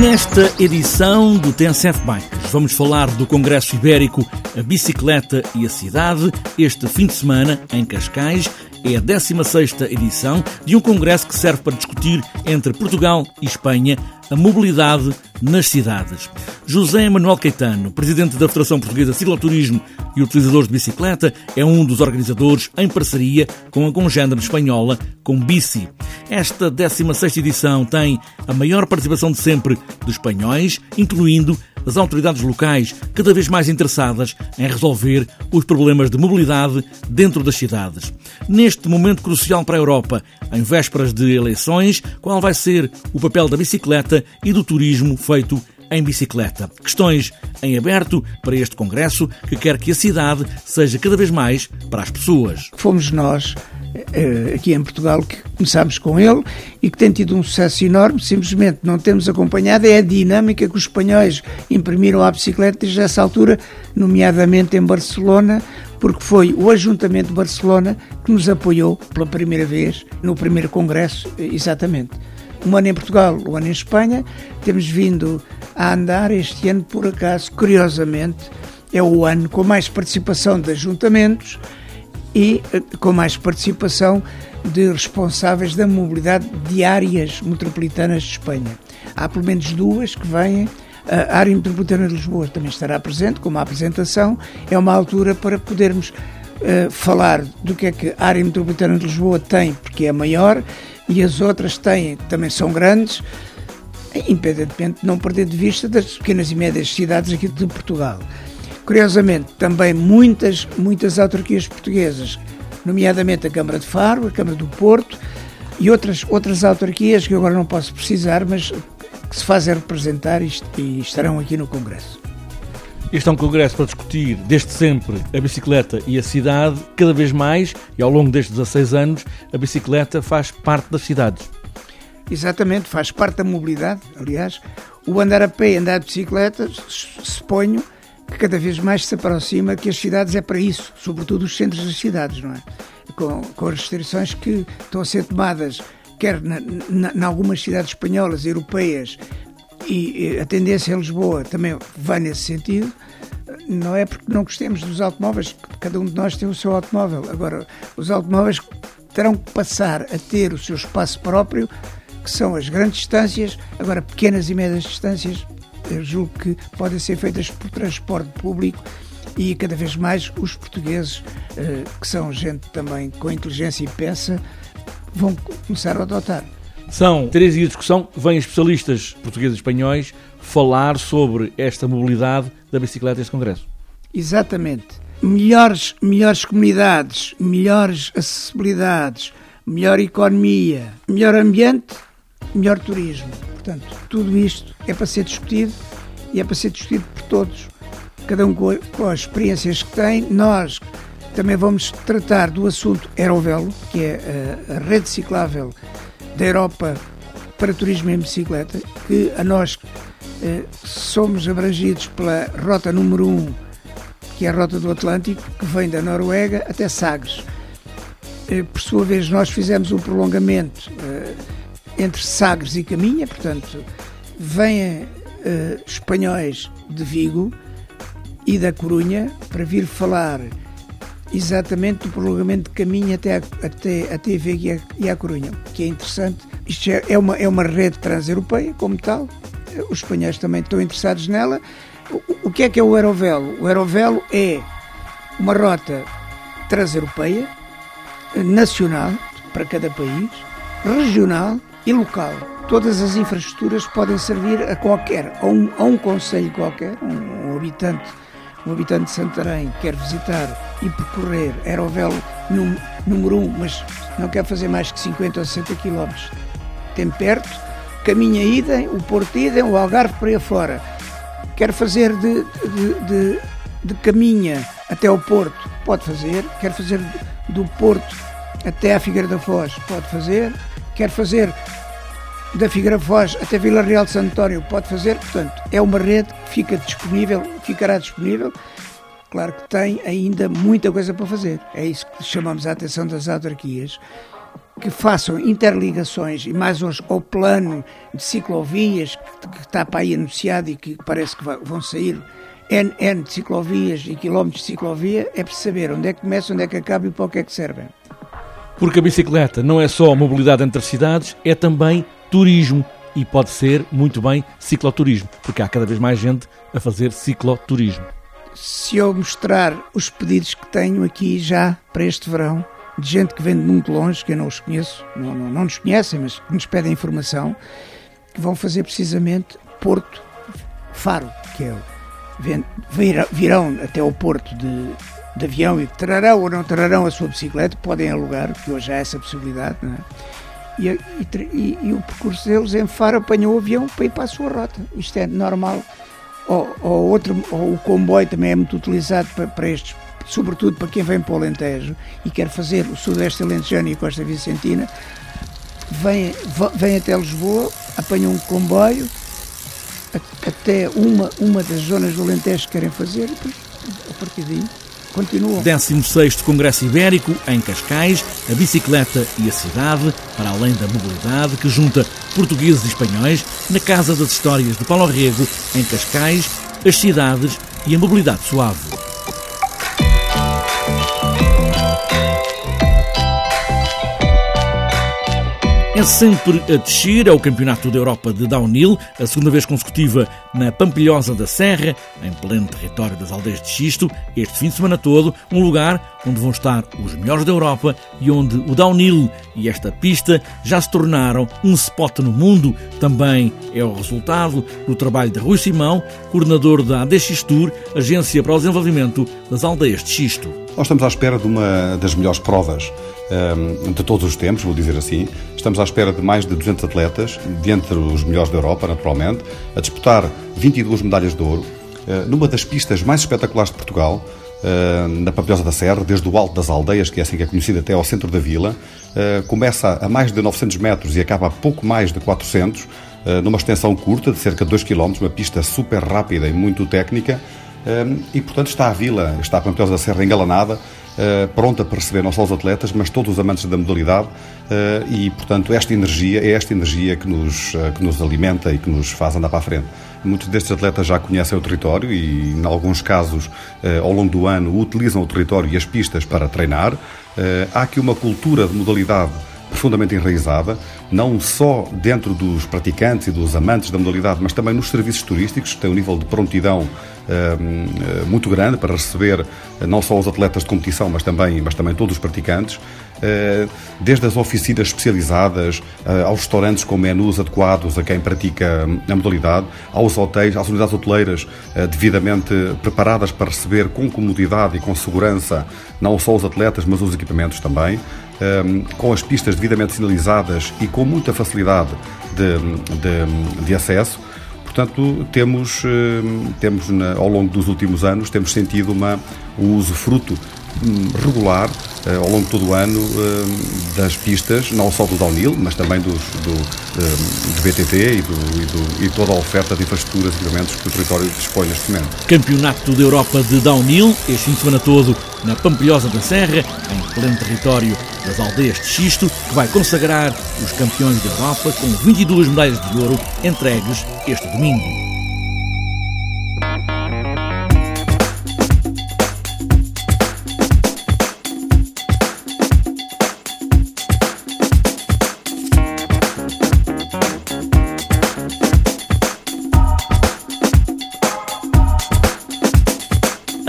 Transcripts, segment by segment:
Nesta edição do TNCF Bikes, vamos falar do Congresso Ibérico A Bicicleta e a Cidade, este fim de semana em Cascais. É a 16ª edição de um congresso que serve para discutir entre Portugal e Espanha a mobilidade nas cidades. José Manuel Caetano, presidente da Federação Portuguesa de Cicloturismo e utilizadores de bicicleta, é um dos organizadores em parceria com a congênere espanhola com Bici. Esta 16ª edição tem a maior participação de sempre de espanhóis, incluindo as autoridades locais cada vez mais interessadas em resolver os problemas de mobilidade dentro das cidades. Neste momento crucial para a Europa, em vésperas de eleições, qual vai ser o papel da bicicleta e do turismo feito em bicicleta. Questões em aberto para este Congresso que quer que a cidade seja cada vez mais para as pessoas. Fomos nós eh, aqui em Portugal que começámos com ele e que tem tido um sucesso enorme, simplesmente não temos acompanhado é a dinâmica que os espanhóis imprimiram à bicicleta desde essa altura, nomeadamente em Barcelona, porque foi o Ajuntamento de Barcelona que nos apoiou pela primeira vez no primeiro congresso, exatamente. Um ano em Portugal, um ano em Espanha, temos vindo a andar este ano, por acaso, curiosamente, é o ano com mais participação de ajuntamentos, e eh, com mais participação de responsáveis da mobilidade de áreas metropolitanas de Espanha. Há pelo menos duas que vêm. A área metropolitana de Lisboa também estará presente, com uma apresentação. É uma altura para podermos uh, falar do que é que a área metropolitana de Lisboa tem, porque é maior, e as outras têm, também são grandes, independentemente de não perder de vista das pequenas e médias cidades aqui de Portugal. Curiosamente, também muitas, muitas autarquias portuguesas, nomeadamente a Câmara de Faro, a Câmara do Porto e outras, outras autarquias que eu agora não posso precisar, mas que se fazem representar e estarão aqui no Congresso. Este é um congresso para discutir, desde sempre, a bicicleta e a cidade. Cada vez mais, e ao longo destes 16 anos, a bicicleta faz parte das cidades. Exatamente, faz parte da mobilidade. Aliás, o andar a pé e andar de bicicleta, suponho, que cada vez mais se aproxima que as cidades é para isso, sobretudo os centros das cidades, não é? Com, com as restrições que estão a ser tomadas, quer em algumas cidades espanholas, europeias, e a tendência em Lisboa também vai nesse sentido. Não é porque não gostemos dos automóveis, cada um de nós tem o seu automóvel. Agora, os automóveis terão que passar a ter o seu espaço próprio, que são as grandes distâncias, agora pequenas e médias distâncias eu julgo que podem ser feitas por transporte público e cada vez mais os portugueses, eh, que são gente também com inteligência e pensa, vão começar a adotar. São três dias de discussão, vêm especialistas portugueses e espanhóis falar sobre esta mobilidade da bicicleta neste Congresso. Exatamente. Melhores, melhores comunidades, melhores acessibilidades, melhor economia, melhor ambiente, melhor turismo. Portanto, tudo isto é para ser discutido e é para ser discutido por todos, cada um com, as experiências que tem. Nós também vamos tratar do assunto Aerovelo, que é a, a rede ciclável da Europa para turismo em bicicleta, que a nós eh, somos abrangidos pela rota número 1, um, que é a rota do Atlântico, que vem da Noruega até Sagres. Eh, por sua vez, nós fizemos um prolongamento eh, entre Sagres e Caminha, portanto, vêm uh, espanhóis de Vigo e da Corunha para vir falar exatamente do prolongamento de caminho até a, até, até Vigo e a Corunha, que é interessante. Isto é, é uma, é uma rede transeuropeia, como tal, os espanhóis também estão interessados nela. O, o que é que é o Aerovelo? O Aerovelo é uma rota transeuropeia, nacional, para cada país, regional e local. Todas as infraestruturas podem servir a qualquer, a um, a um conselho qualquer, um, um habitante, um habitante de Santarém quer visitar e percorrer Aerovel número 1, um, mas não quer fazer mais que 50 ou 60 km. Tem perto, caminha idem, o Porto idem, o Algarve por aí fora. Quer fazer de, de, de, de caminha até o Porto, pode fazer. Quer fazer do Porto até à Figueira da Foz, pode fazer quer fazer da Figueira Foz até Vila Real de Santo António, pode fazer, portanto, é uma rede que fica disponível, ficará disponível. Claro que tem ainda muita coisa para fazer. É isso que chamamos a atenção das autarquias. que façam interligações e mais hoje ao plano de ciclovias que, que está para aí anunciado e que parece que vão sair N, N de ciclovias e quilómetros de ciclovia, é para saber onde é que começa, onde é que acaba e para o que é que servem. Porque a bicicleta não é só mobilidade entre cidades, é também turismo e pode ser muito bem cicloturismo, porque há cada vez mais gente a fazer cicloturismo. Se eu mostrar os pedidos que tenho aqui já para este verão, de gente que vem de muito longe, que eu não os conheço, não, não, não nos conhecem, mas que nos pedem informação, que vão fazer precisamente Porto Faro, que é. Virão até o Porto de, de avião e trarão ou não trarão a sua bicicleta, podem alugar, porque hoje há essa possibilidade, não é? E, e, e, o percurso deles em Faro apanhou o avião para ir para a sua rota. Isto é normal. Ou, ou, outro, ou o comboio também é muito utilizado para, para estes sobretudo para quem vem para o Alentejo e quer fazer o Sudeste Alentejano e a Costa Vicentina, vem, vem até Lisboa, apanha um comboio até uma, uma das zonas do Alentejo que querem fazer e depois, a partir daí continuam. 16 Congresso Ibérico, em Cascais, a bicicleta e a cidade, para além da mobilidade, que junta portugueses e espanhóis, na Casa das Histórias de Paulo Rego, em Cascais, as cidades e a mobilidade suave. É sempre a descer é o Campeonato da Europa de Downhill, a segunda vez consecutiva na Pampilhosa da Serra, em pleno território das aldeias de Xisto, este fim de semana todo, um lugar onde vão estar os melhores da Europa e onde o downhill e esta pista já se tornaram um spot no mundo. Também é o resultado do trabalho de Rui Simão, coordenador da ADX Tour, Agência para o Desenvolvimento das Aldeias de Xisto. Nós estamos à espera de uma das melhores provas de todos os tempos, vou dizer assim. Estamos à espera de mais de 200 atletas, dentre os melhores da Europa, naturalmente, a disputar 22 medalhas de ouro, uh, numa das pistas mais espetaculares de Portugal, uh, na Pampilhosa da Serra, desde o alto das aldeias, que é assim que é conhecida, até ao centro da vila. Uh, começa a mais de 900 metros e acaba a pouco mais de 400, numa extensão curta, de cerca de 2 km, uma pista super rápida e muito técnica. E, portanto, está a vila, está a Pampilhosa da Serra engalanada, eh, pronta para receber não só os atletas, mas todos os amantes da modalidade eh, e, portanto, esta energia é esta energia que nos, eh, que nos alimenta e que nos faz andar para a frente. Muitos destes atletas já conhecem o território e, em alguns casos, ao longo do ano, utilizam o território e as pistas para treinar. Há aqui uma cultura de modalidade profundamente enraizada, não só dentro dos praticantes e dos amantes da modalidade, mas também nos serviços turísticos, que têm um nível de prontidão uh, muito grande para receber uh, não só os atletas de competição, mas também, mas também todos os praticantes. Uh, desde as oficinas especializadas, aos restaurantes com menus adequados a quem pratica a modalidade, aos hotéis, às unidades hoteleiras devidamente preparadas para receber com comodidade e com segurança não só os atletas, mas os equipamentos também um, com as pistas devidamente sinalizadas e com muita facilidade de, de, de acesso. Portanto, temos, temos ao longo dos últimos anos, temos sentido uma, um uso fruto hum, regular ao longo de todo o ano eh, das pistas, não só do downhill, mas também dos, do, eh, do BTT e, do, e, do, e, toda a oferta de infraestruturas e equipamentos que o território dispõe neste momento. Campeonato da Europa de Downhill, este fim de semana todo na Pampilhosa da Serra, em pleno território das aldeias de Xisto, que vai consagrar os campeões da Europa com 22 medalhas de ouro entregues este domingo.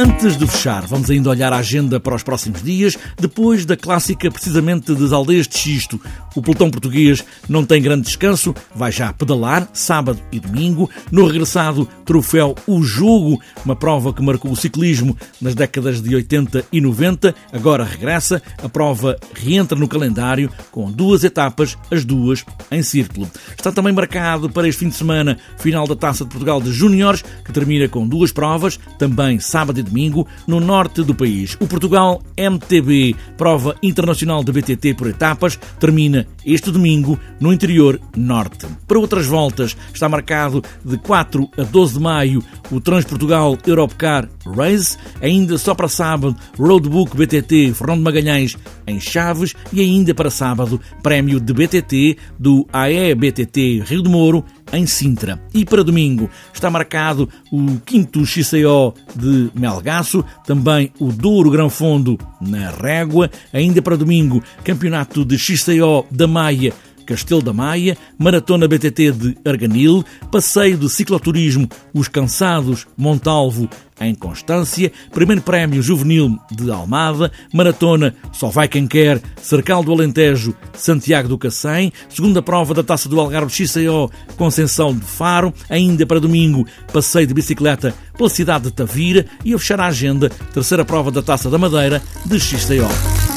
and Antes de fechar, vamos ainda olhar a agenda para os próximos dias, depois da clássica precisamente das aldeias de Xisto. O pelotão português não tem grande descanso, vai já pedalar sábado e domingo, no regressado troféu O Jogo, uma prova que marcou o ciclismo nas décadas de 80 e 90, agora regressa, a prova reentra no calendário com duas etapas, as duas em círculo. Está também marcado para este fim de semana final da Taça de Portugal de Júniores, que termina com duas provas, também sábado e domingo, no norte do país. O Portugal MTB, prova internacional de BTT por etapas, termina este domingo no interior norte. Para outras voltas, está marcado de 4 a 12 de maio o Transportugal Europcar Race. Ainda só para sábado, Roadbook BTT Fernando Magalhães em Chaves. E ainda para sábado, prémio de BTT do AE BTT Rio de Moro em Sintra. E para domingo está marcado o quinto XCO de Melgaço, também o Douro Grão Fundo na Régua. Ainda para domingo, campeonato de XCO da Maia Castelo da Maia, Maratona BTT de Arganil, Passeio de Cicloturismo Os Cansados Montalvo em Constância, Primeiro Prémio Juvenil de Almada, Maratona Só Vai Quem Quer, Cercal do Alentejo, Santiago do Cacém, Segunda Prova da Taça do Algarve XCO, Conceição de Faro, ainda para domingo, Passeio de Bicicleta pela cidade de Tavira e a fechar a agenda, Terceira Prova da Taça da Madeira de XCO.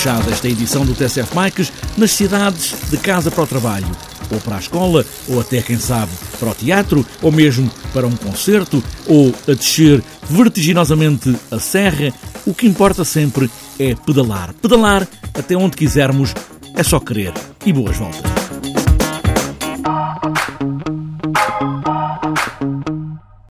Fechada esta edição do TSF Bikes nas cidades de casa para o trabalho, ou para a escola, ou até, quem sabe, para o teatro, ou mesmo para um concerto, ou a descer vertiginosamente a serra. O que importa sempre é pedalar. Pedalar até onde quisermos, é só querer. E boas voltas.